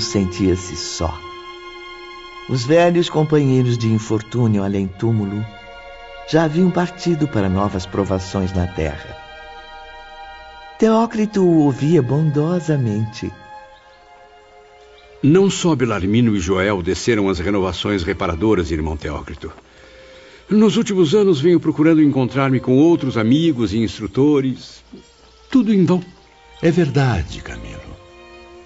Sentia-se só. Os velhos companheiros de infortúnio além túmulo já haviam partido para novas provações na terra. Teócrito o ouvia bondosamente. Não só Belarmino e Joel desceram as renovações reparadoras, irmão Teócrito. Nos últimos anos venho procurando encontrar-me com outros amigos e instrutores. Tudo em vão. É verdade, Camilo.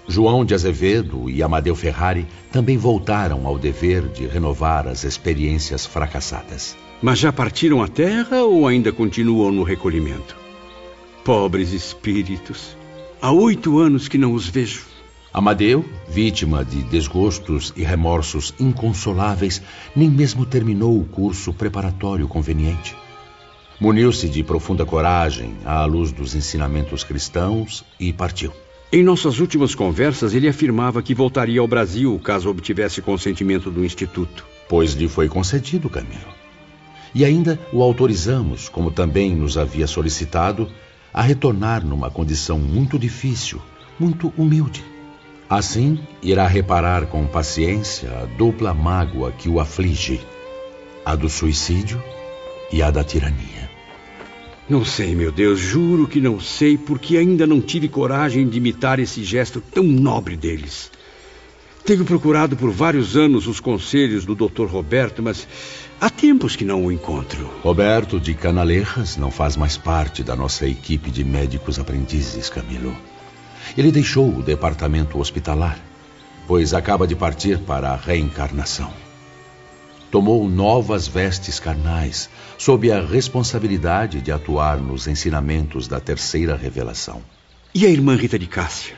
João de Azevedo e Amadeu Ferrari também voltaram ao dever de renovar as experiências fracassadas. Mas já partiram à terra ou ainda continuam no recolhimento? Pobres espíritos. Há oito anos que não os vejo. Amadeu, vítima de desgostos e remorsos inconsoláveis, nem mesmo terminou o curso preparatório conveniente. Muniu-se de profunda coragem à luz dos ensinamentos cristãos e partiu. Em nossas últimas conversas, ele afirmava que voltaria ao Brasil caso obtivesse consentimento do Instituto. Pois lhe foi concedido, Camilo. E ainda o autorizamos, como também nos havia solicitado, a retornar numa condição muito difícil, muito humilde. Assim, irá reparar com paciência a dupla mágoa que o aflige: a do suicídio e a da tirania. Não sei, meu Deus, juro que não sei, porque ainda não tive coragem de imitar esse gesto tão nobre deles. Tenho procurado por vários anos os conselhos do Dr. Roberto, mas há tempos que não o encontro. Roberto de Canalejas não faz mais parte da nossa equipe de médicos aprendizes, Camilo. Ele deixou o departamento hospitalar, pois acaba de partir para a reencarnação. Tomou novas vestes carnais, sob a responsabilidade de atuar nos ensinamentos da terceira revelação. E a irmã Rita de Cássia?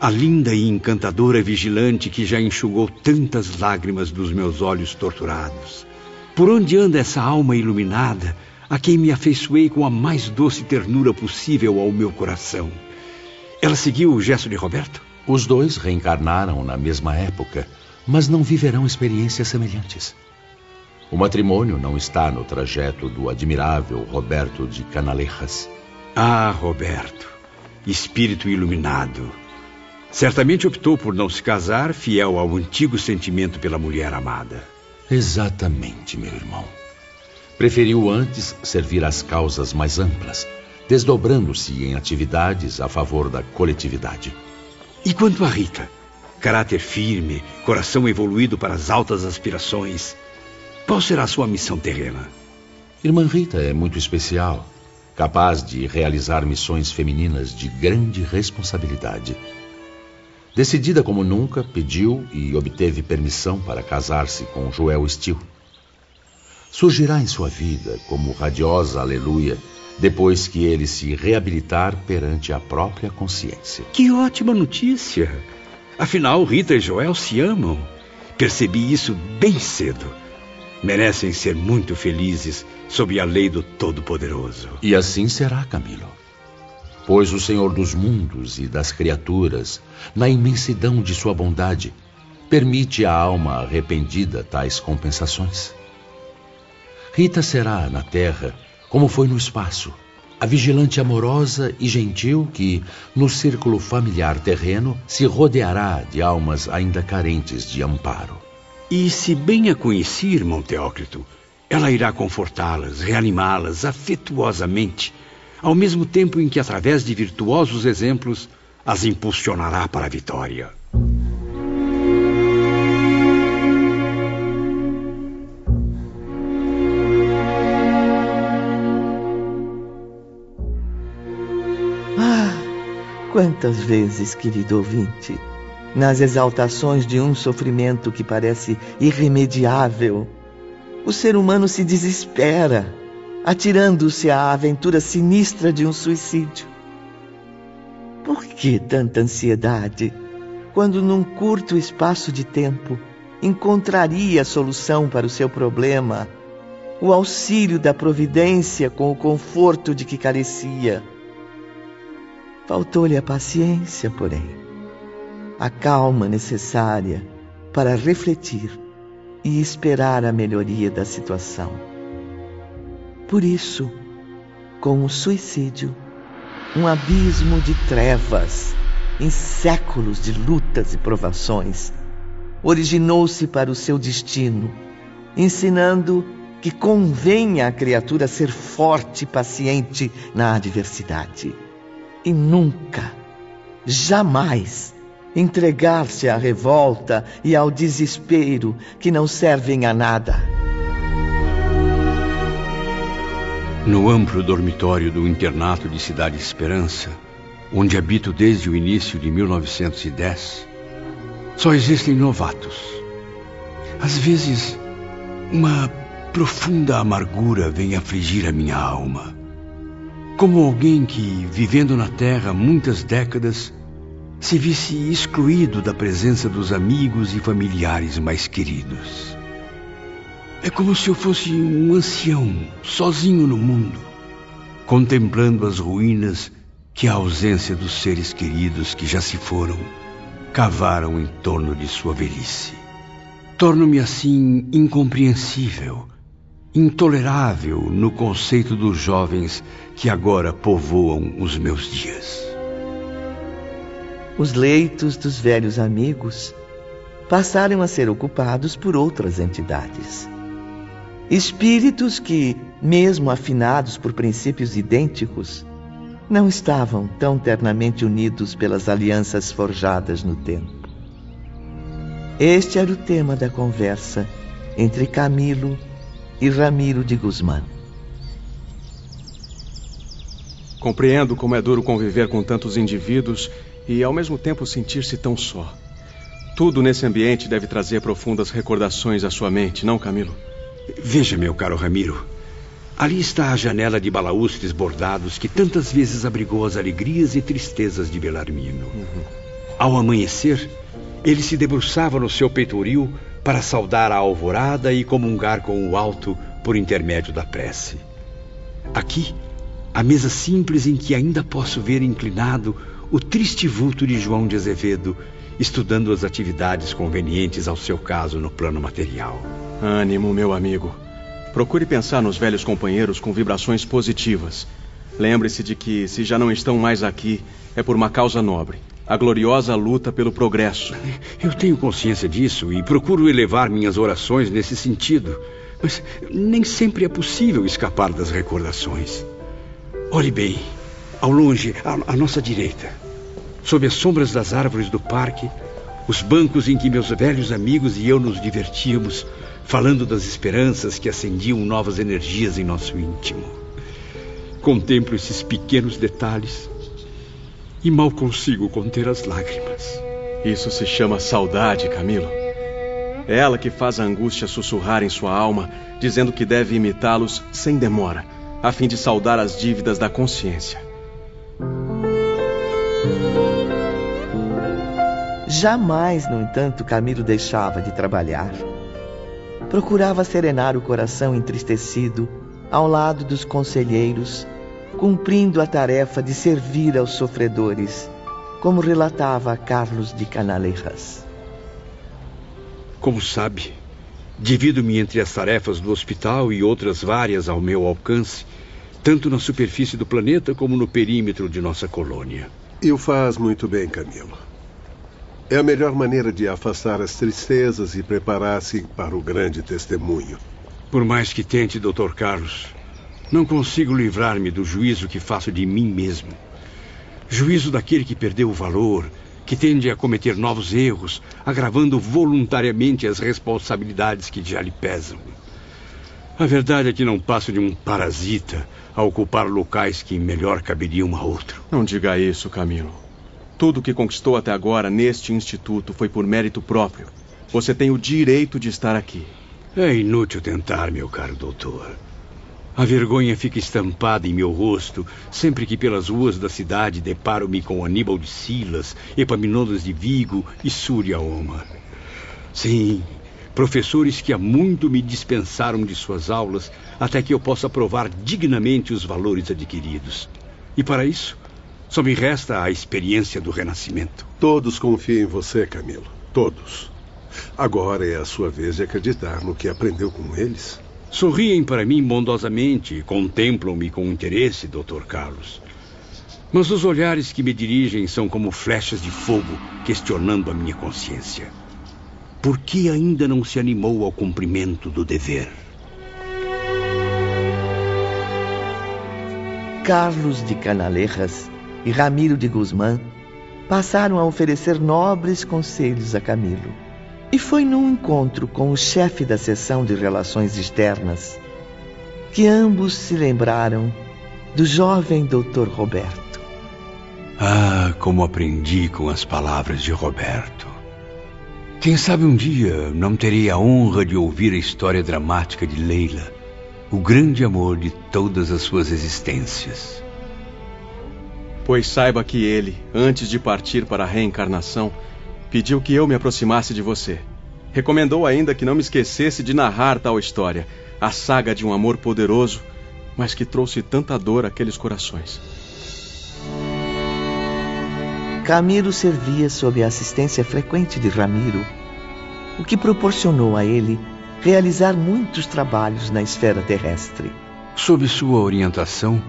A linda e encantadora vigilante que já enxugou tantas lágrimas dos meus olhos torturados. Por onde anda essa alma iluminada, a quem me afeiçoei com a mais doce ternura possível ao meu coração? Ela seguiu o gesto de Roberto? Os dois reencarnaram na mesma época, mas não viverão experiências semelhantes. O matrimônio não está no trajeto do admirável Roberto de Canalejas. Ah, Roberto, espírito iluminado. Certamente optou por não se casar, fiel ao antigo sentimento pela mulher amada. Exatamente, meu irmão. Preferiu antes servir às causas mais amplas desdobrando-se em atividades a favor da coletividade. E quanto a Rita? Caráter firme, coração evoluído para as altas aspirações. Qual será a sua missão terrena? Irmã Rita é muito especial, capaz de realizar missões femininas de grande responsabilidade. Decidida como nunca, pediu e obteve permissão para casar-se com Joel Steele. Surgirá em sua vida como radiosa aleluia depois que ele se reabilitar perante a própria consciência. Que ótima notícia! Afinal, Rita e Joel se amam. Percebi isso bem cedo. Merecem ser muito felizes sob a lei do Todo-Poderoso. E assim será, Camilo. Pois o Senhor dos mundos e das criaturas, na imensidão de sua bondade, permite à alma arrependida tais compensações. Rita será, na terra, como foi no espaço. A vigilante amorosa e gentil que, no círculo familiar terreno, se rodeará de almas ainda carentes de amparo. E se bem a conheci, irmão Teócrito, ela irá confortá-las, reanimá-las afetuosamente, ao mesmo tempo em que, através de virtuosos exemplos, as impulsionará para a vitória. Quantas vezes, querido ouvinte, nas exaltações de um sofrimento que parece irremediável, o ser humano se desespera, atirando-se à aventura sinistra de um suicídio. Por que tanta ansiedade, quando num curto espaço de tempo encontraria a solução para o seu problema, o auxílio da providência com o conforto de que carecia? Faltou-lhe a paciência, porém, a calma necessária para refletir e esperar a melhoria da situação. Por isso, com o suicídio, um abismo de trevas em séculos de lutas e provações, originou-se para o seu destino, ensinando que convém à criatura ser forte e paciente na adversidade e nunca, jamais entregar-se à revolta e ao desespero que não servem a nada. No amplo dormitório do internato de Cidade Esperança, onde habito desde o início de 1910, só existem novatos. Às vezes, uma profunda amargura vem afligir a minha alma. Como alguém que, vivendo na Terra muitas décadas, se visse excluído da presença dos amigos e familiares mais queridos. É como se eu fosse um ancião, sozinho no mundo, contemplando as ruínas que a ausência dos seres queridos que já se foram cavaram em torno de sua velhice. Torno-me assim incompreensível, intolerável no conceito dos jovens que agora povoam os meus dias. Os leitos dos velhos amigos passaram a ser ocupados por outras entidades. Espíritos que, mesmo afinados por princípios idênticos, não estavam tão ternamente unidos pelas alianças forjadas no tempo. Este era o tema da conversa entre Camilo e Ramiro de Guzmán. Compreendo como é duro conviver com tantos indivíduos e ao mesmo tempo sentir-se tão só. Tudo nesse ambiente deve trazer profundas recordações à sua mente, não, Camilo? Veja, meu caro Ramiro. Ali está a janela de balaústres bordados que tantas vezes abrigou as alegrias e tristezas de Belarmino. Uhum. Ao amanhecer, ele se debruçava no seu peitoril para saudar a alvorada e comungar com o alto por intermédio da prece. Aqui, a mesa simples em que ainda posso ver inclinado o triste vulto de João de Azevedo, estudando as atividades convenientes ao seu caso no plano material. Ânimo, meu amigo. Procure pensar nos velhos companheiros com vibrações positivas. Lembre-se de que, se já não estão mais aqui, é por uma causa nobre a gloriosa luta pelo progresso. Eu tenho consciência disso e procuro elevar minhas orações nesse sentido. Mas nem sempre é possível escapar das recordações. Olhe bem, ao longe, à, à nossa direita sob as sombras das árvores do parque, os bancos em que meus velhos amigos e eu nos divertíamos, falando das esperanças que acendiam novas energias em nosso íntimo. Contemplo esses pequenos detalhes e mal consigo conter as lágrimas. Isso se chama saudade, Camilo. É ela que faz a angústia sussurrar em sua alma, dizendo que deve imitá-los sem demora, a fim de saldar as dívidas da consciência. Jamais, no entanto, Camilo deixava de trabalhar. Procurava serenar o coração entristecido ao lado dos conselheiros, cumprindo a tarefa de servir aos sofredores, como relatava Carlos de Canaleiras. Como sabe, divido-me entre as tarefas do hospital e outras várias ao meu alcance, tanto na superfície do planeta como no perímetro de nossa colônia. E o faz muito bem, Camilo. É a melhor maneira de afastar as tristezas e preparar-se para o grande testemunho. Por mais que tente, Dr. Carlos, não consigo livrar-me do juízo que faço de mim mesmo. Juízo daquele que perdeu o valor, que tende a cometer novos erros, agravando voluntariamente as responsabilidades que já lhe pesam. A verdade é que não passo de um parasita a ocupar locais que melhor caberiam a outro. Não diga isso, Camilo. Tudo que conquistou até agora neste instituto foi por mérito próprio. Você tem o direito de estar aqui. É inútil tentar, meu caro doutor. A vergonha fica estampada em meu rosto sempre que pelas ruas da cidade deparo-me com Aníbal de Silas, Epaminondas de Vigo e Súria Omar. Sim, professores que há muito me dispensaram de suas aulas até que eu possa provar dignamente os valores adquiridos. E para isso, só me resta a experiência do renascimento. Todos confiam em você, Camilo. Todos. Agora é a sua vez de acreditar no que aprendeu com eles. Sorriem para mim bondosamente e contemplam-me com interesse, Dr. Carlos. Mas os olhares que me dirigem são como flechas de fogo questionando a minha consciência. Por que ainda não se animou ao cumprimento do dever? Carlos de Canalejas e Ramiro de Guzmán passaram a oferecer nobres conselhos a Camilo. E foi num encontro com o chefe da seção de relações externas que ambos se lembraram do jovem doutor Roberto. Ah, como aprendi com as palavras de Roberto. Quem sabe um dia não terei a honra de ouvir a história dramática de Leila, o grande amor de todas as suas existências. Pois saiba que ele, antes de partir para a reencarnação, pediu que eu me aproximasse de você. Recomendou ainda que não me esquecesse de narrar tal história, a saga de um amor poderoso, mas que trouxe tanta dor àqueles corações. Camilo servia sob a assistência frequente de Ramiro, o que proporcionou a ele realizar muitos trabalhos na esfera terrestre. Sob sua orientação,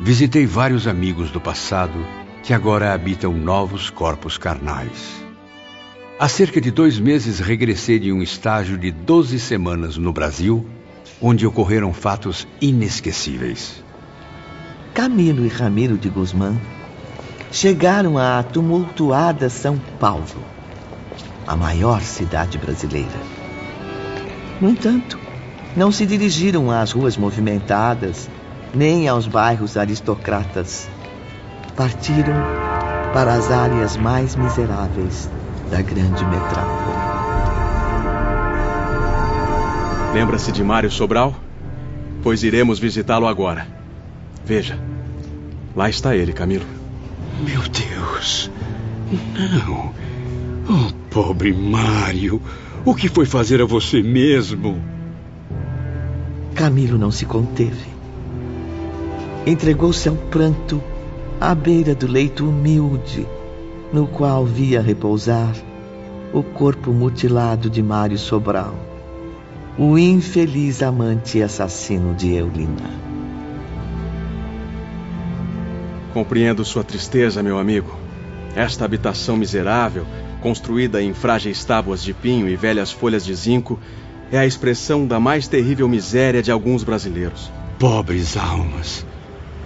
visitei vários amigos do passado que agora habitam novos corpos carnais. Há cerca de dois meses regressei de um estágio de 12 semanas no Brasil, onde ocorreram fatos inesquecíveis. Camilo e Ramiro de Guzmán chegaram à tumultuada São Paulo, a maior cidade brasileira. No entanto, não se dirigiram às ruas movimentadas, nem aos bairros aristocratas. Partiram para as áreas mais miseráveis da grande metrópole. Lembra-se de Mário Sobral? Pois iremos visitá-lo agora. Veja, lá está ele, Camilo. Meu Deus! Não! Oh, pobre Mário! O que foi fazer a você mesmo? Camilo não se conteve. Entregou-se ao pranto à beira do leito humilde, no qual via repousar o corpo mutilado de Mário Sobral, o infeliz amante e assassino de Eulina. Compreendo sua tristeza, meu amigo. Esta habitação miserável, construída em frágeis tábuas de pinho e velhas folhas de zinco, é a expressão da mais terrível miséria de alguns brasileiros. Pobres almas,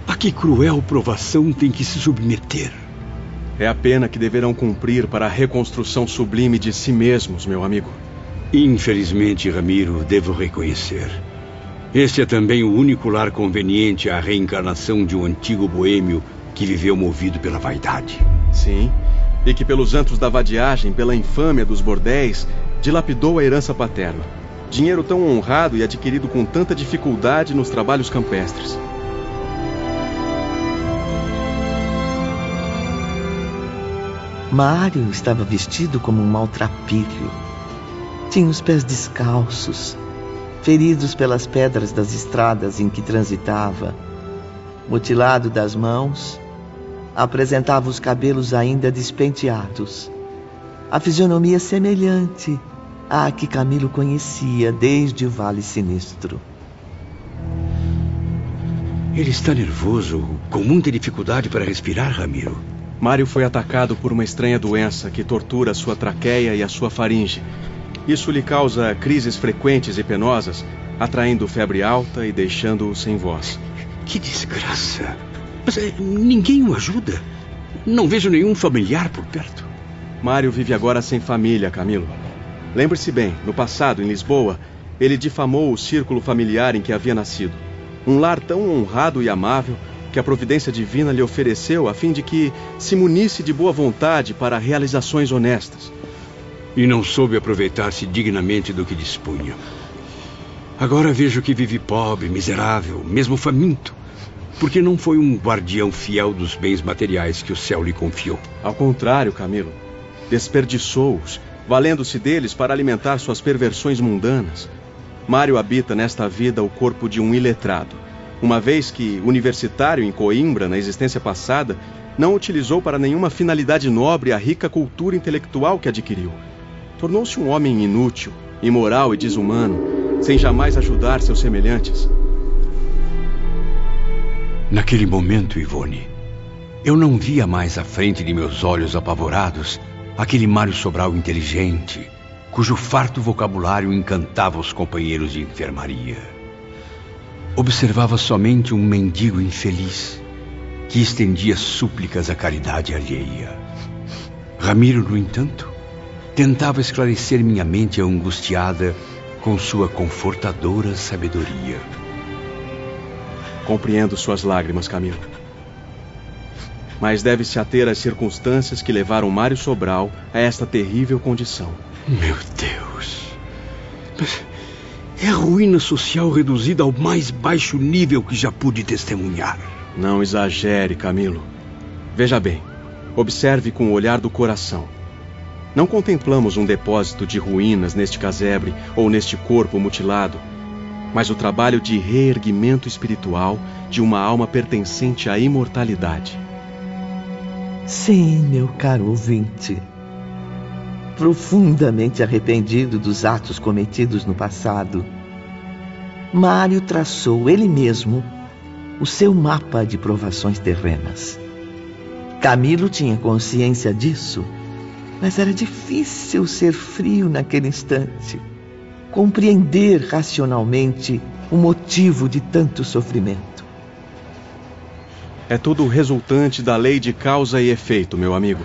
a que cruel provação tem que se submeter? É a pena que deverão cumprir para a reconstrução sublime de si mesmos, meu amigo. Infelizmente, Ramiro, devo reconhecer. Este é também o único lar conveniente à reencarnação de um antigo boêmio que viveu movido pela vaidade. Sim, e que pelos antros da vadiagem, pela infâmia dos bordéis, dilapidou a herança paterna. Dinheiro tão honrado e adquirido com tanta dificuldade nos trabalhos campestres. Mário estava vestido como um maltrapilho. Tinha os pés descalços, feridos pelas pedras das estradas em que transitava, mutilado das mãos, apresentava os cabelos ainda despenteados. A fisionomia semelhante à que Camilo conhecia desde o Vale Sinistro. Ele está nervoso, com muita dificuldade para respirar, Ramiro. Mário foi atacado por uma estranha doença que tortura sua traqueia e a sua faringe. Isso lhe causa crises frequentes e penosas, atraindo febre alta e deixando-o sem voz. Que desgraça! Mas é, ninguém o ajuda. Não vejo nenhum familiar por perto. Mário vive agora sem família, Camilo. Lembre-se bem, no passado, em Lisboa, ele difamou o círculo familiar em que havia nascido. Um lar tão honrado e amável que a providência divina lhe ofereceu a fim de que se munisse de boa vontade para realizações honestas. E não soube aproveitar-se dignamente do que dispunha. Agora vejo que vive pobre, miserável, mesmo faminto, porque não foi um guardião fiel dos bens materiais que o céu lhe confiou. Ao contrário, Camilo, desperdiçou-os, valendo-se deles para alimentar suas perversões mundanas. Mário habita nesta vida o corpo de um iletrado uma vez que, universitário em Coimbra na existência passada, não utilizou para nenhuma finalidade nobre a rica cultura intelectual que adquiriu. Tornou-se um homem inútil, imoral e desumano, sem jamais ajudar seus semelhantes. Naquele momento, Ivone, eu não via mais à frente de meus olhos apavorados aquele Mário Sobral inteligente, cujo farto vocabulário encantava os companheiros de enfermaria. Observava somente um mendigo infeliz que estendia súplicas à caridade alheia. Ramiro, no entanto, tentava esclarecer minha mente angustiada com sua confortadora sabedoria. Compreendo suas lágrimas, Camilo. Mas deve-se ater às circunstâncias que levaram Mário Sobral a esta terrível condição. Meu Deus! É a ruína social reduzida ao mais baixo nível que já pude testemunhar. Não exagere, Camilo. Veja bem, observe com o olhar do coração. Não contemplamos um depósito de ruínas neste casebre ou neste corpo mutilado, mas o trabalho de reerguimento espiritual de uma alma pertencente à imortalidade. Sim, meu caro ouvinte. Profundamente arrependido dos atos cometidos no passado, Mário traçou ele mesmo o seu mapa de provações terrenas. Camilo tinha consciência disso, mas era difícil ser frio naquele instante compreender racionalmente o motivo de tanto sofrimento. É tudo resultante da lei de causa e efeito, meu amigo.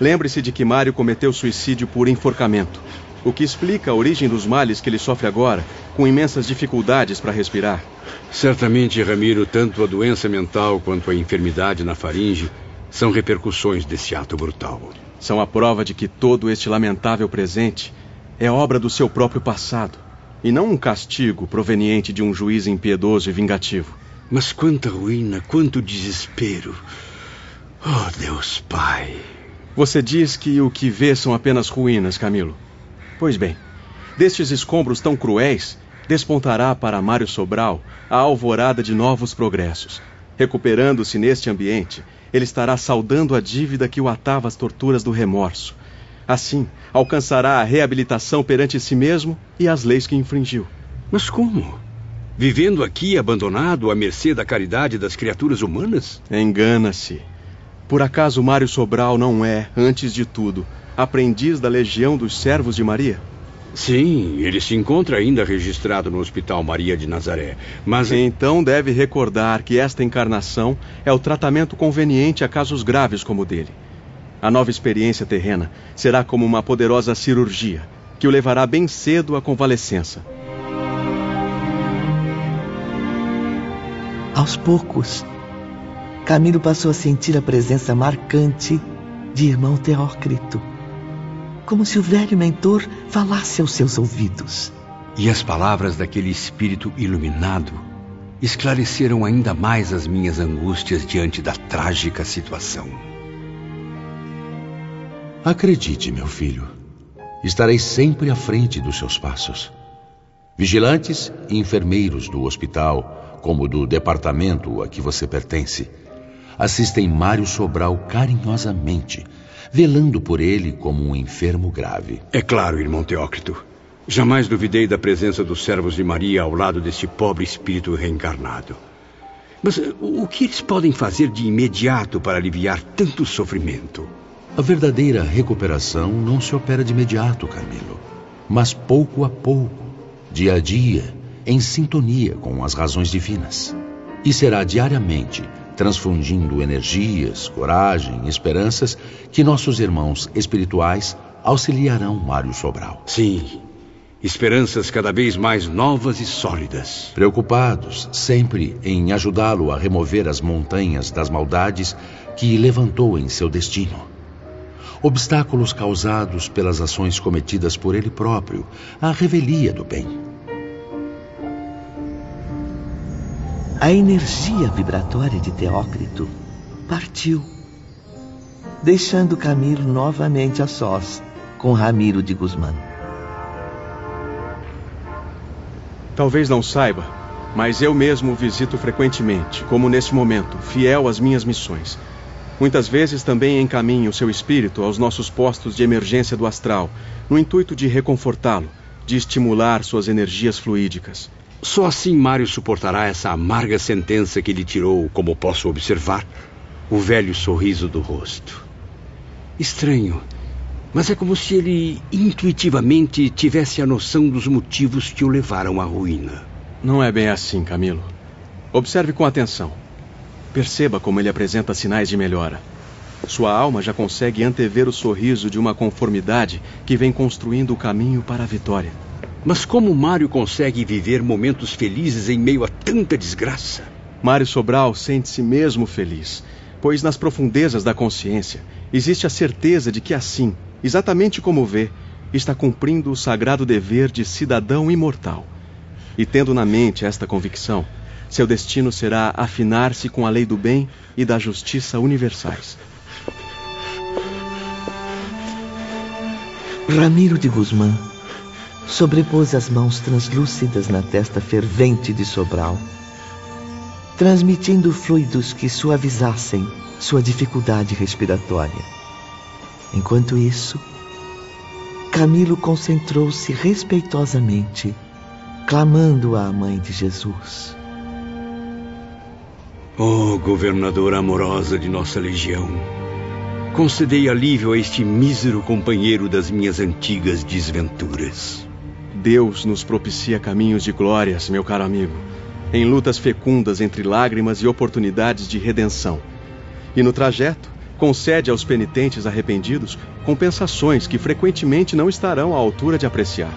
Lembre-se de que Mário cometeu suicídio por enforcamento, o que explica a origem dos males que ele sofre agora, com imensas dificuldades para respirar. Certamente, Ramiro, tanto a doença mental quanto a enfermidade na faringe são repercussões desse ato brutal. São a prova de que todo este lamentável presente é obra do seu próprio passado e não um castigo proveniente de um juiz impiedoso e vingativo. Mas quanta ruína, quanto desespero. Oh, Deus Pai. Você diz que o que vê são apenas ruínas, Camilo. Pois bem, destes escombros tão cruéis, despontará para Mário Sobral a alvorada de novos progressos. Recuperando-se neste ambiente, ele estará saldando a dívida que o atava às torturas do remorso Assim, alcançará a reabilitação perante si mesmo e as leis que infringiu. Mas como? Vivendo aqui abandonado à mercê da caridade das criaturas humanas? Engana-se. Por acaso Mário Sobral não é, antes de tudo, aprendiz da legião dos servos de Maria? Sim, ele se encontra ainda registrado no Hospital Maria de Nazaré, mas. Então deve recordar que esta encarnação é o tratamento conveniente a casos graves como o dele. A nova experiência terrena será como uma poderosa cirurgia que o levará bem cedo à convalescença. Aos poucos, Camilo passou a sentir a presença marcante de irmão Teócrito, como se o velho mentor falasse aos seus ouvidos. E as palavras daquele espírito iluminado esclareceram ainda mais as minhas angústias diante da trágica situação. Acredite, meu filho, estarei sempre à frente dos seus passos. Vigilantes e enfermeiros do hospital, como do departamento a que você pertence, assistem Mário Sobral carinhosamente, velando por ele como um enfermo grave. É claro, irmão Teócrito. Jamais duvidei da presença dos servos de Maria ao lado deste pobre espírito reencarnado. Mas o que eles podem fazer de imediato para aliviar tanto sofrimento? A verdadeira recuperação não se opera de imediato, Camilo, mas pouco a pouco, dia a dia, em sintonia com as razões divinas. E será diariamente, transfundindo energias, coragem, esperanças, que nossos irmãos espirituais auxiliarão Mário Sobral. Sim, esperanças cada vez mais novas e sólidas. Preocupados sempre em ajudá-lo a remover as montanhas das maldades que levantou em seu destino obstáculos causados pelas ações cometidas por ele próprio, a revelia do bem. A energia vibratória de Teócrito partiu, deixando Camilo novamente a sós com Ramiro de Guzmán. Talvez não saiba, mas eu mesmo o visito frequentemente, como neste momento, fiel às minhas missões. Muitas vezes também encaminho seu espírito aos nossos postos de emergência do astral, no intuito de reconfortá-lo, de estimular suas energias fluídicas. Só assim Mário suportará essa amarga sentença que lhe tirou, como posso observar. o velho sorriso do rosto. Estranho, mas é como se ele intuitivamente tivesse a noção dos motivos que o levaram à ruína. Não é bem assim, Camilo. Observe com atenção. Perceba como ele apresenta sinais de melhora. Sua alma já consegue antever o sorriso de uma conformidade que vem construindo o caminho para a vitória. Mas como Mário consegue viver momentos felizes em meio a tanta desgraça? Mário Sobral sente-se mesmo feliz, pois nas profundezas da consciência existe a certeza de que assim, exatamente como vê, está cumprindo o sagrado dever de cidadão imortal. E tendo na mente esta convicção, seu destino será afinar-se com a lei do bem e da justiça universais. Ramiro de Guzmán sobrepôs as mãos translúcidas na testa fervente de Sobral, transmitindo fluidos que suavizassem sua dificuldade respiratória. Enquanto isso, Camilo concentrou-se respeitosamente, clamando à mãe de Jesus. Oh, governadora amorosa de nossa legião, concedei alívio a este mísero companheiro das minhas antigas desventuras. Deus nos propicia caminhos de glórias, meu caro amigo, em lutas fecundas entre lágrimas e oportunidades de redenção. E no trajeto, concede aos penitentes arrependidos compensações que frequentemente não estarão à altura de apreciar.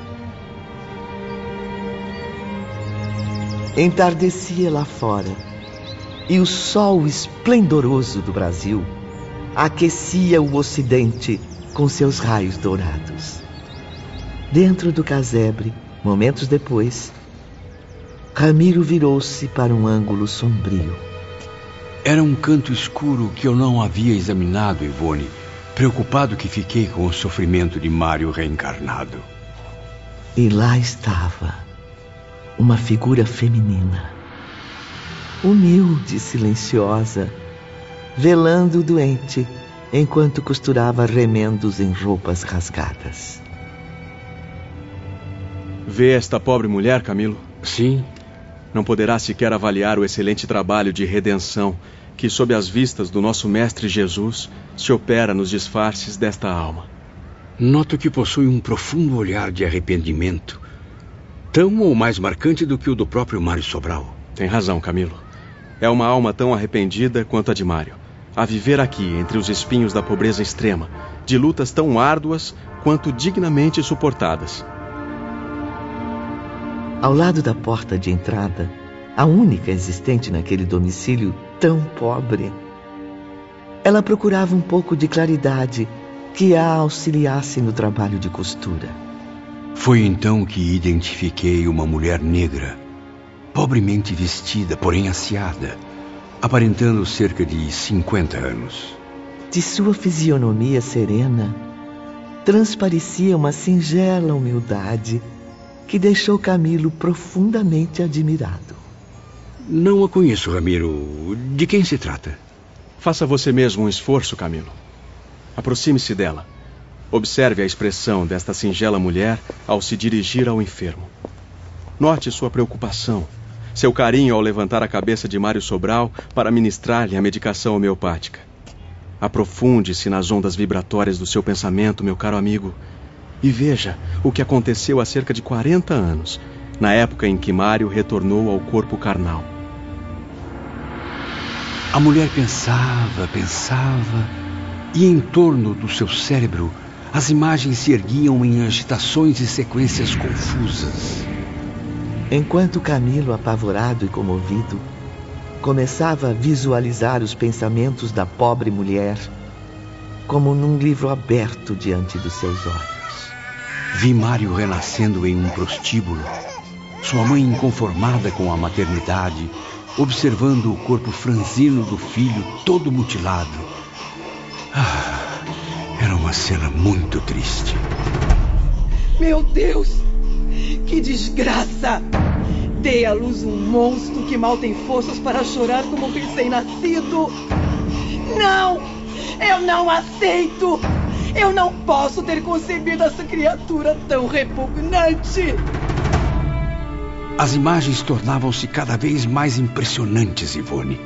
Entardecia lá fora, e o sol esplendoroso do Brasil aquecia o ocidente com seus raios dourados. Dentro do casebre, momentos depois, Ramiro virou-se para um ângulo sombrio. Era um canto escuro que eu não havia examinado, Ivone, preocupado que fiquei com o sofrimento de Mário reencarnado. E lá estava uma figura feminina, humilde e silenciosa, velando o doente enquanto costurava remendos em roupas rasgadas. Vê esta pobre mulher, Camilo? Sim. Não poderá sequer avaliar o excelente trabalho de redenção que, sob as vistas do nosso Mestre Jesus, se opera nos disfarces desta alma. Noto que possui um profundo olhar de arrependimento, tão ou mais marcante do que o do próprio Mário Sobral. Tem razão, Camilo. É uma alma tão arrependida quanto a de Mário, a viver aqui entre os espinhos da pobreza extrema, de lutas tão árduas quanto dignamente suportadas. Ao lado da porta de entrada, a única existente naquele domicílio tão pobre, ela procurava um pouco de claridade que a auxiliasse no trabalho de costura. Foi então que identifiquei uma mulher negra, pobremente vestida, porém aciada, aparentando cerca de 50 anos. De sua fisionomia serena, transparecia uma singela humildade que deixou Camilo profundamente admirado. Não a conheço, Ramiro. De quem se trata? Faça você mesmo um esforço, Camilo. Aproxime-se dela. Observe a expressão desta singela mulher ao se dirigir ao enfermo. Note sua preocupação, seu carinho ao levantar a cabeça de Mário Sobral para ministrar-lhe a medicação homeopática. Aprofunde-se nas ondas vibratórias do seu pensamento, meu caro amigo, e veja o que aconteceu há cerca de 40 anos, na época em que Mário retornou ao corpo carnal. A mulher pensava, pensava, e em torno do seu cérebro as imagens se erguiam em agitações e sequências confusas. Enquanto Camilo, apavorado e comovido, começava a visualizar os pensamentos da pobre mulher como num livro aberto diante dos seus olhos. Vi Mário renascendo em um prostíbulo, sua mãe inconformada com a maternidade, observando o corpo franzino do filho todo mutilado. Ah, era uma cena muito triste. Meu Deus! Que desgraça! Dei à luz um monstro que mal tem forças para chorar como um recém-nascido. Não! Eu não aceito! Eu não posso ter concebido essa criatura tão repugnante. As imagens tornavam-se cada vez mais impressionantes, Ivone.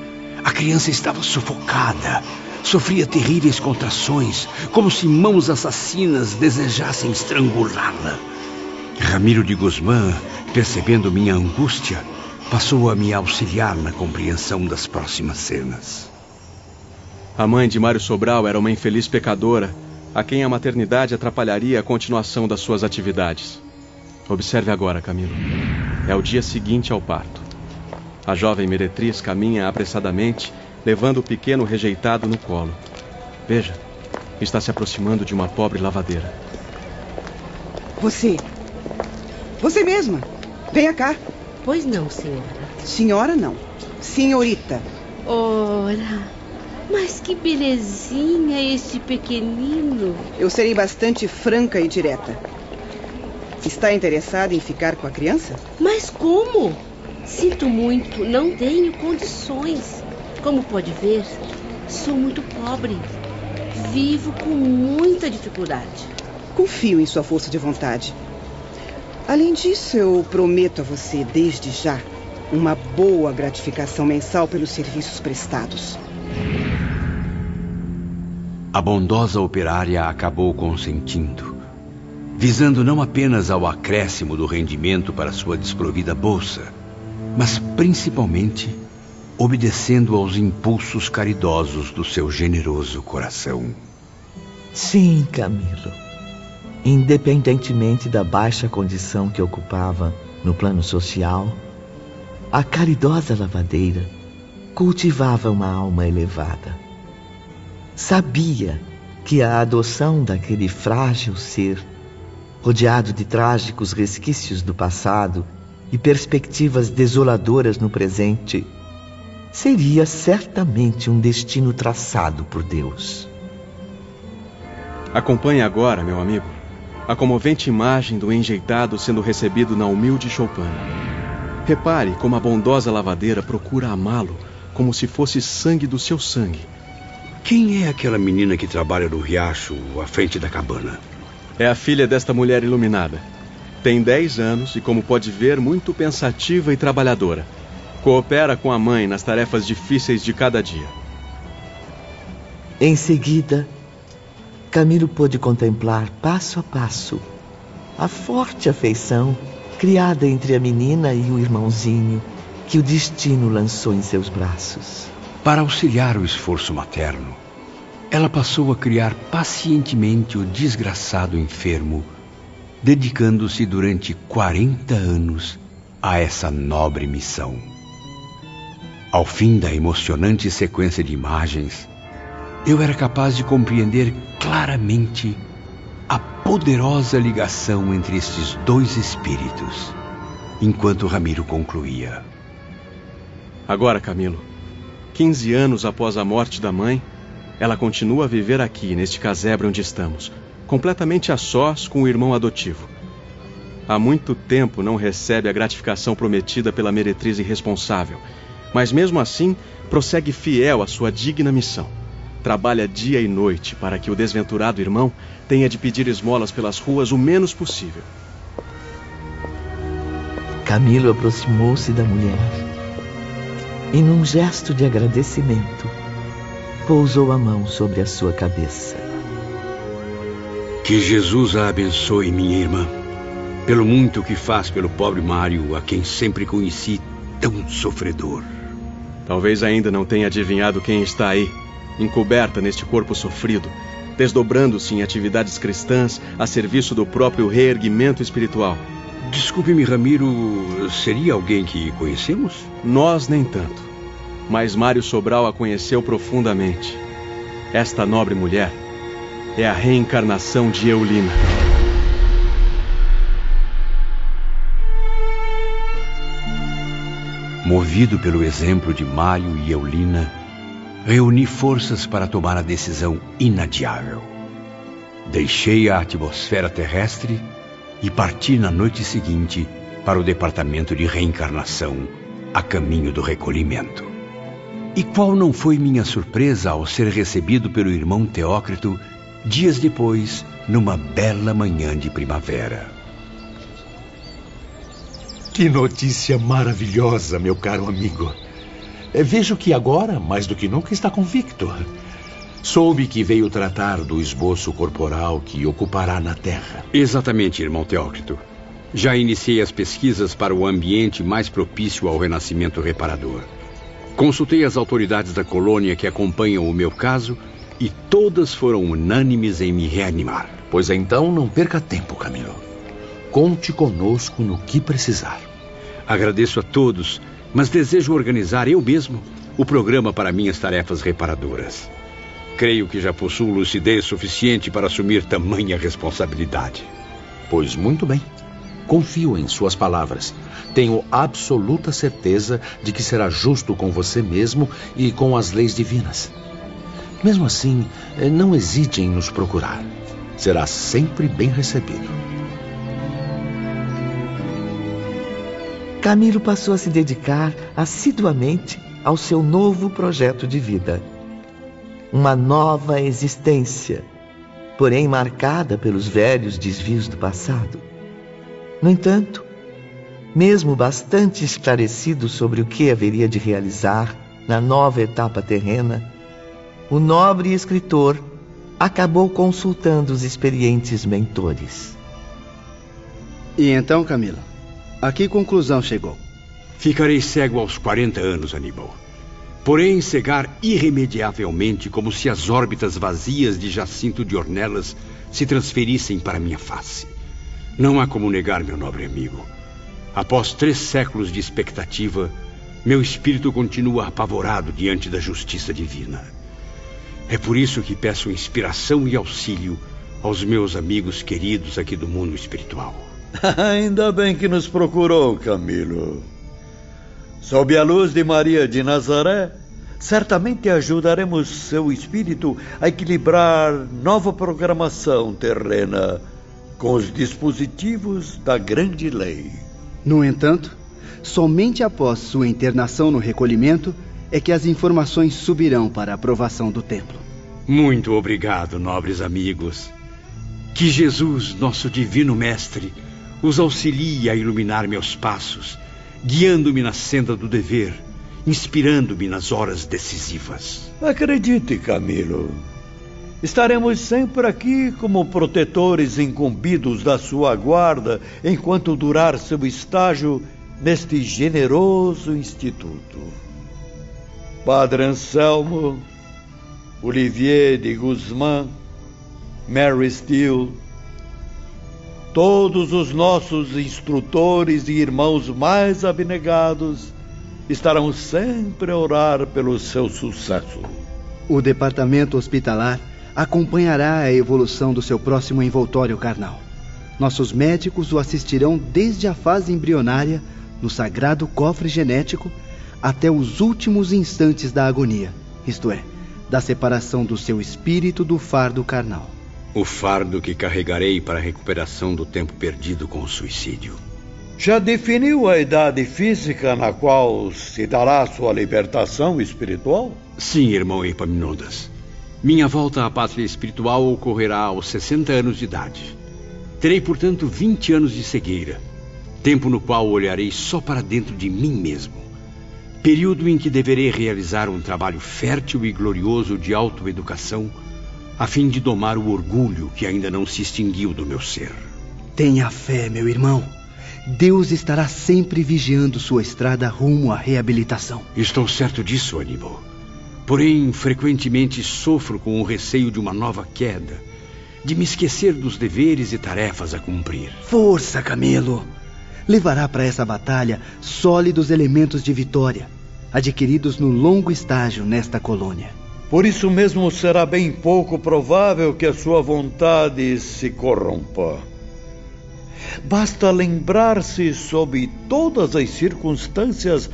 A criança estava sufocada, sofria terríveis contrações, como se mãos assassinas desejassem estrangulá-la. Ramiro de Guzmán, percebendo minha angústia, passou a me auxiliar na compreensão das próximas cenas. A mãe de Mário Sobral era uma infeliz pecadora, a quem a maternidade atrapalharia a continuação das suas atividades. Observe agora, Camilo. É o dia seguinte ao parto. A jovem meretriz caminha apressadamente, levando o pequeno rejeitado no colo. Veja, está se aproximando de uma pobre lavadeira. Você. Você mesma. Venha cá. Pois não, senhora. Senhora não. Senhorita. Ora, mas que belezinha esse pequenino. Eu serei bastante franca e direta. Está interessada em ficar com a criança? Mas como? Sinto muito, não tenho condições. Como pode ver, sou muito pobre. Vivo com muita dificuldade. Confio em sua força de vontade. Além disso, eu prometo a você, desde já, uma boa gratificação mensal pelos serviços prestados. A bondosa operária acabou consentindo, visando não apenas ao acréscimo do rendimento para sua desprovida bolsa, mas principalmente obedecendo aos impulsos caridosos do seu generoso coração. Sim, Camilo. Independentemente da baixa condição que ocupava no plano social, a caridosa lavadeira cultivava uma alma elevada. Sabia que a adoção daquele frágil ser, rodeado de trágicos resquícios do passado e perspectivas desoladoras no presente, seria certamente um destino traçado por Deus. Acompanhe agora, meu amigo, a comovente imagem do enjeitado sendo recebido na humilde choupana. Repare como a bondosa lavadeira procura amá-lo como se fosse sangue do seu sangue. Quem é aquela menina que trabalha no riacho à frente da cabana? É a filha desta mulher iluminada. Tem 10 anos e, como pode ver, muito pensativa e trabalhadora. Coopera com a mãe nas tarefas difíceis de cada dia. Em seguida, Camilo pôde contemplar passo a passo a forte afeição criada entre a menina e o irmãozinho que o destino lançou em seus braços. Para auxiliar o esforço materno, ela passou a criar pacientemente o desgraçado enfermo, dedicando-se durante 40 anos a essa nobre missão. Ao fim da emocionante sequência de imagens, eu era capaz de compreender claramente a poderosa ligação entre estes dois espíritos, enquanto Ramiro concluía. Agora, Camilo, 15 anos após a morte da mãe, ela continua a viver aqui, neste casebre onde estamos, completamente a sós com o irmão adotivo. Há muito tempo não recebe a gratificação prometida pela meretriz irresponsável, mas mesmo assim prossegue fiel à sua digna missão. Trabalha dia e noite para que o desventurado irmão tenha de pedir esmolas pelas ruas o menos possível. Camilo aproximou-se da mulher e, num gesto de agradecimento, pousou a mão sobre a sua cabeça. Que Jesus a abençoe, minha irmã, pelo muito que faz pelo pobre Mário, a quem sempre conheci tão sofredor. Talvez ainda não tenha adivinhado quem está aí, encoberta neste corpo sofrido, desdobrando-se em atividades cristãs a serviço do próprio reerguimento espiritual. Desculpe-me, Ramiro, seria alguém que conhecemos? Nós nem tanto. Mas Mário Sobral a conheceu profundamente. Esta nobre mulher é a reencarnação de Eulina. Movido pelo exemplo de Mário e Eulina, reuni forças para tomar a decisão inadiável. Deixei a atmosfera terrestre e parti na noite seguinte para o departamento de reencarnação, a caminho do recolhimento. E qual não foi minha surpresa ao ser recebido pelo irmão Teócrito dias depois, numa bela manhã de primavera. Que notícia maravilhosa, meu caro amigo. É, vejo que agora, mais do que nunca, está convicto. Soube que veio tratar do esboço corporal que ocupará na Terra. Exatamente, irmão Teócrito. Já iniciei as pesquisas para o ambiente mais propício ao renascimento reparador. Consultei as autoridades da colônia que acompanham o meu caso e todas foram unânimes em me reanimar. Pois então não perca tempo, Camilo. Conte conosco no que precisar. Agradeço a todos, mas desejo organizar eu mesmo o programa para minhas tarefas reparadoras. Creio que já possuo lucidez suficiente para assumir tamanha responsabilidade. Pois muito bem. Confio em suas palavras. Tenho absoluta certeza de que será justo com você mesmo e com as leis divinas. Mesmo assim, eh, não hesite em nos procurar. Será sempre bem recebido. Camilo passou a se dedicar assiduamente ao seu novo projeto de vida. Uma nova existência, porém marcada pelos velhos desvios do passado. No entanto, mesmo bastante esclarecido sobre o que haveria de realizar na nova etapa terrena, o nobre escritor acabou consultando os experientes mentores. E então, Camila, a que conclusão chegou? Ficarei cego aos 40 anos, Aníbal. Porém, cegar irremediavelmente, como se as órbitas vazias de Jacinto de Ornelas se transferissem para minha face. Não há como negar, meu nobre amigo. Após três séculos de expectativa, meu espírito continua apavorado diante da justiça divina. É por isso que peço inspiração e auxílio aos meus amigos queridos aqui do mundo espiritual. Ainda bem que nos procurou, Camilo. Sob a luz de Maria de Nazaré, certamente ajudaremos seu espírito a equilibrar nova programação terrena com os dispositivos da grande lei. No entanto, somente após sua internação no recolhimento é que as informações subirão para a aprovação do templo. Muito obrigado, nobres amigos. Que Jesus, nosso divino mestre, os auxilie a iluminar meus passos, guiando-me na senda do dever, inspirando-me nas horas decisivas. Acredite, Camilo. Estaremos sempre aqui como protetores incumbidos da sua guarda enquanto durar seu estágio neste generoso instituto. Padre Anselmo, Olivier de Guzmán, Mary Steele, todos os nossos instrutores e irmãos mais abnegados estarão sempre a orar pelo seu sucesso. O departamento hospitalar acompanhará a evolução do seu próximo envoltório carnal. Nossos médicos o assistirão desde a fase embrionária, no sagrado cofre genético, até os últimos instantes da agonia, isto é, da separação do seu espírito do fardo carnal. O fardo que carregarei para a recuperação do tempo perdido com o suicídio. Já definiu a idade física na qual se dará sua libertação espiritual? Sim, irmão Epaminondas. Minha volta à pátria espiritual ocorrerá aos 60 anos de idade. Terei, portanto, 20 anos de cegueira, tempo no qual olharei só para dentro de mim mesmo. Período em que deverei realizar um trabalho fértil e glorioso de autoeducação, a fim de domar o orgulho que ainda não se extinguiu do meu ser. Tenha fé, meu irmão. Deus estará sempre vigiando sua estrada rumo à reabilitação. Estou certo disso, Aníbal. Porém, frequentemente sofro com o receio de uma nova queda, de me esquecer dos deveres e tarefas a cumprir. Força, Camilo! Levará para essa batalha sólidos elementos de vitória, adquiridos no longo estágio nesta colônia. Por isso mesmo será bem pouco provável que a sua vontade se corrompa. Basta lembrar-se, sob todas as circunstâncias,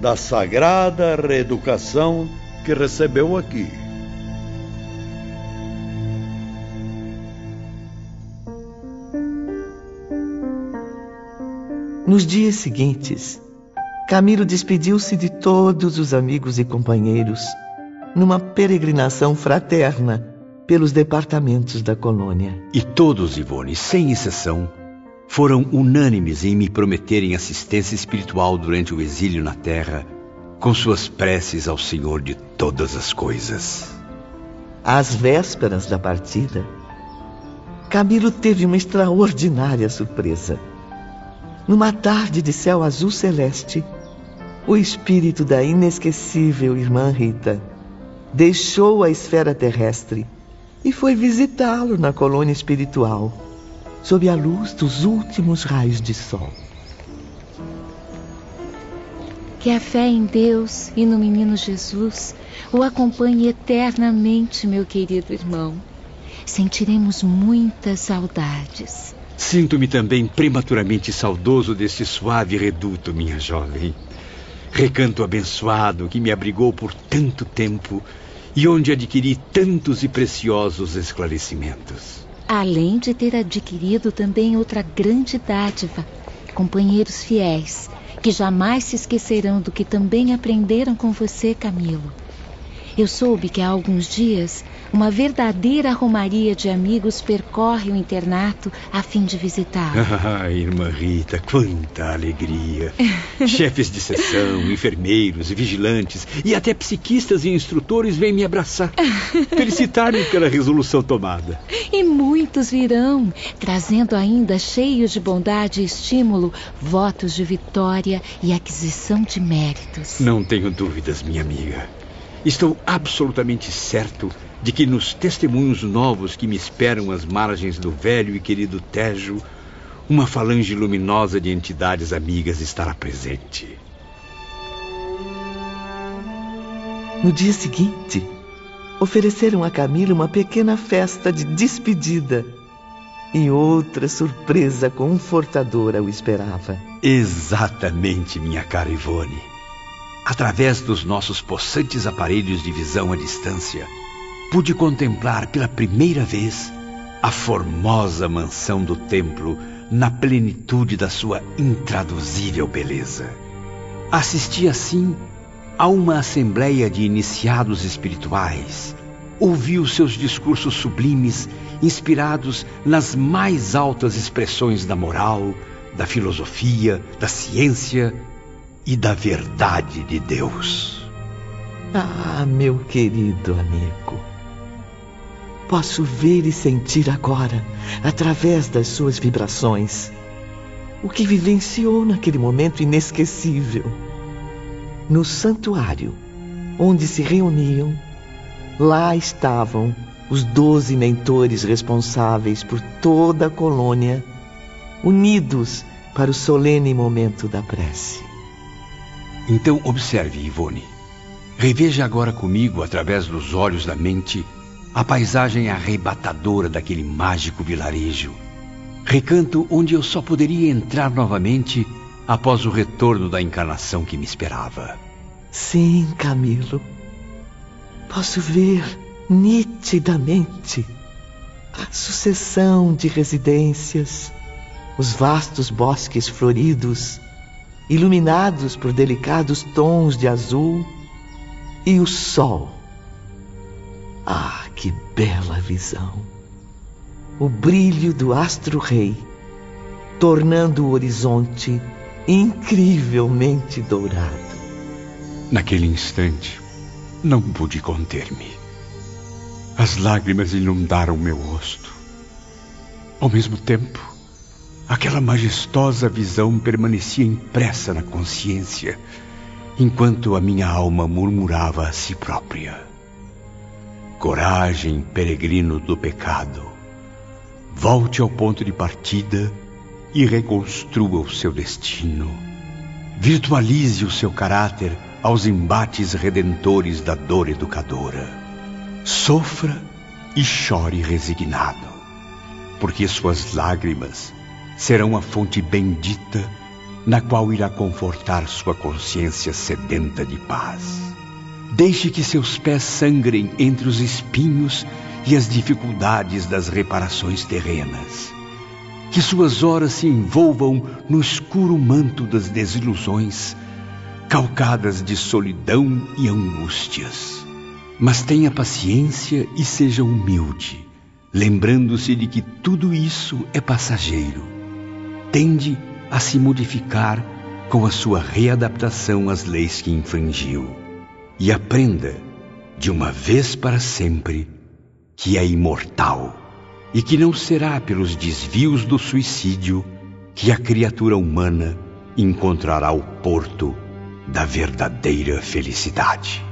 da sagrada reeducação que recebeu aqui. Nos dias seguintes, Camilo despediu-se de todos os amigos e companheiros numa peregrinação fraterna pelos departamentos da colônia. E todos, Ivone, sem exceção, foram unânimes em me prometerem assistência espiritual durante o exílio na Terra com suas preces ao Senhor de todas as coisas. Às vésperas da partida, Camilo teve uma extraordinária surpresa. Numa tarde de céu azul celeste, o espírito da inesquecível irmã Rita deixou a esfera terrestre e foi visitá-lo na colônia espiritual, sob a luz dos últimos raios de sol. Que a fé em Deus e no menino Jesus o acompanhe eternamente, meu querido irmão. Sentiremos muitas saudades. Sinto-me também prematuramente saudoso deste suave reduto, minha jovem. Recanto abençoado que me abrigou por tanto tempo e onde adquiri tantos e preciosos esclarecimentos. Além de ter adquirido também outra grande dádiva, companheiros fiéis, que jamais se esquecerão do que também aprenderam com você, Camilo. Eu soube que há alguns dias uma verdadeira romaria de amigos percorre o internato a fim de visitá-lo. Ah, irmã Rita, quanta alegria! Chefes de sessão, enfermeiros, vigilantes e até psiquistas e instrutores vêm me abraçar, felicitar-me pela resolução tomada. E muitos virão, trazendo ainda cheios de bondade e estímulo, votos de vitória e aquisição de méritos. Não tenho dúvidas, minha amiga. Estou absolutamente certo de que nos testemunhos novos que me esperam às margens do velho e querido Tejo, uma falange luminosa de entidades amigas estará presente. No dia seguinte, ofereceram a Camila uma pequena festa de despedida. E outra surpresa confortadora o esperava. Exatamente, minha cara Ivone. Através dos nossos possantes aparelhos de visão à distância, pude contemplar pela primeira vez a formosa mansão do templo na plenitude da sua intraduzível beleza. Assisti assim a uma assembleia de iniciados espirituais. Ouvi os seus discursos sublimes, inspirados nas mais altas expressões da moral, da filosofia, da ciência e da verdade de Deus. Ah, meu querido amigo. Posso ver e sentir agora, através das suas vibrações, o que vivenciou naquele momento inesquecível. No santuário, onde se reuniam, lá estavam os doze mentores responsáveis por toda a colônia, unidos para o solene momento da prece. Então observe, Ivone. Reveja agora comigo, através dos olhos da mente, a paisagem arrebatadora daquele mágico vilarejo. Recanto onde eu só poderia entrar novamente após o retorno da encarnação que me esperava. Sim, Camilo. Posso ver nitidamente a sucessão de residências, os vastos bosques floridos, iluminados por delicados tons de azul, e o sol ah, que bela visão! O brilho do astro-rei, tornando o horizonte incrivelmente dourado. Naquele instante, não pude conter-me. As lágrimas inundaram meu rosto. Ao mesmo tempo, aquela majestosa visão permanecia impressa na consciência, enquanto a minha alma murmurava a si própria. Coragem, peregrino do pecado. Volte ao ponto de partida e reconstrua o seu destino. Virtualize o seu caráter aos embates redentores da dor educadora. Sofra e chore resignado, porque suas lágrimas serão a fonte bendita na qual irá confortar sua consciência sedenta de paz. Deixe que seus pés sangrem entre os espinhos e as dificuldades das reparações terrenas. Que suas horas se envolvam no escuro manto das desilusões, calcadas de solidão e angústias. Mas tenha paciência e seja humilde, lembrando-se de que tudo isso é passageiro. Tende a se modificar com a sua readaptação às leis que infringiu e aprenda, de uma vez para sempre, que é imortal e que não será pelos desvios do suicídio que a criatura humana encontrará o porto da verdadeira felicidade.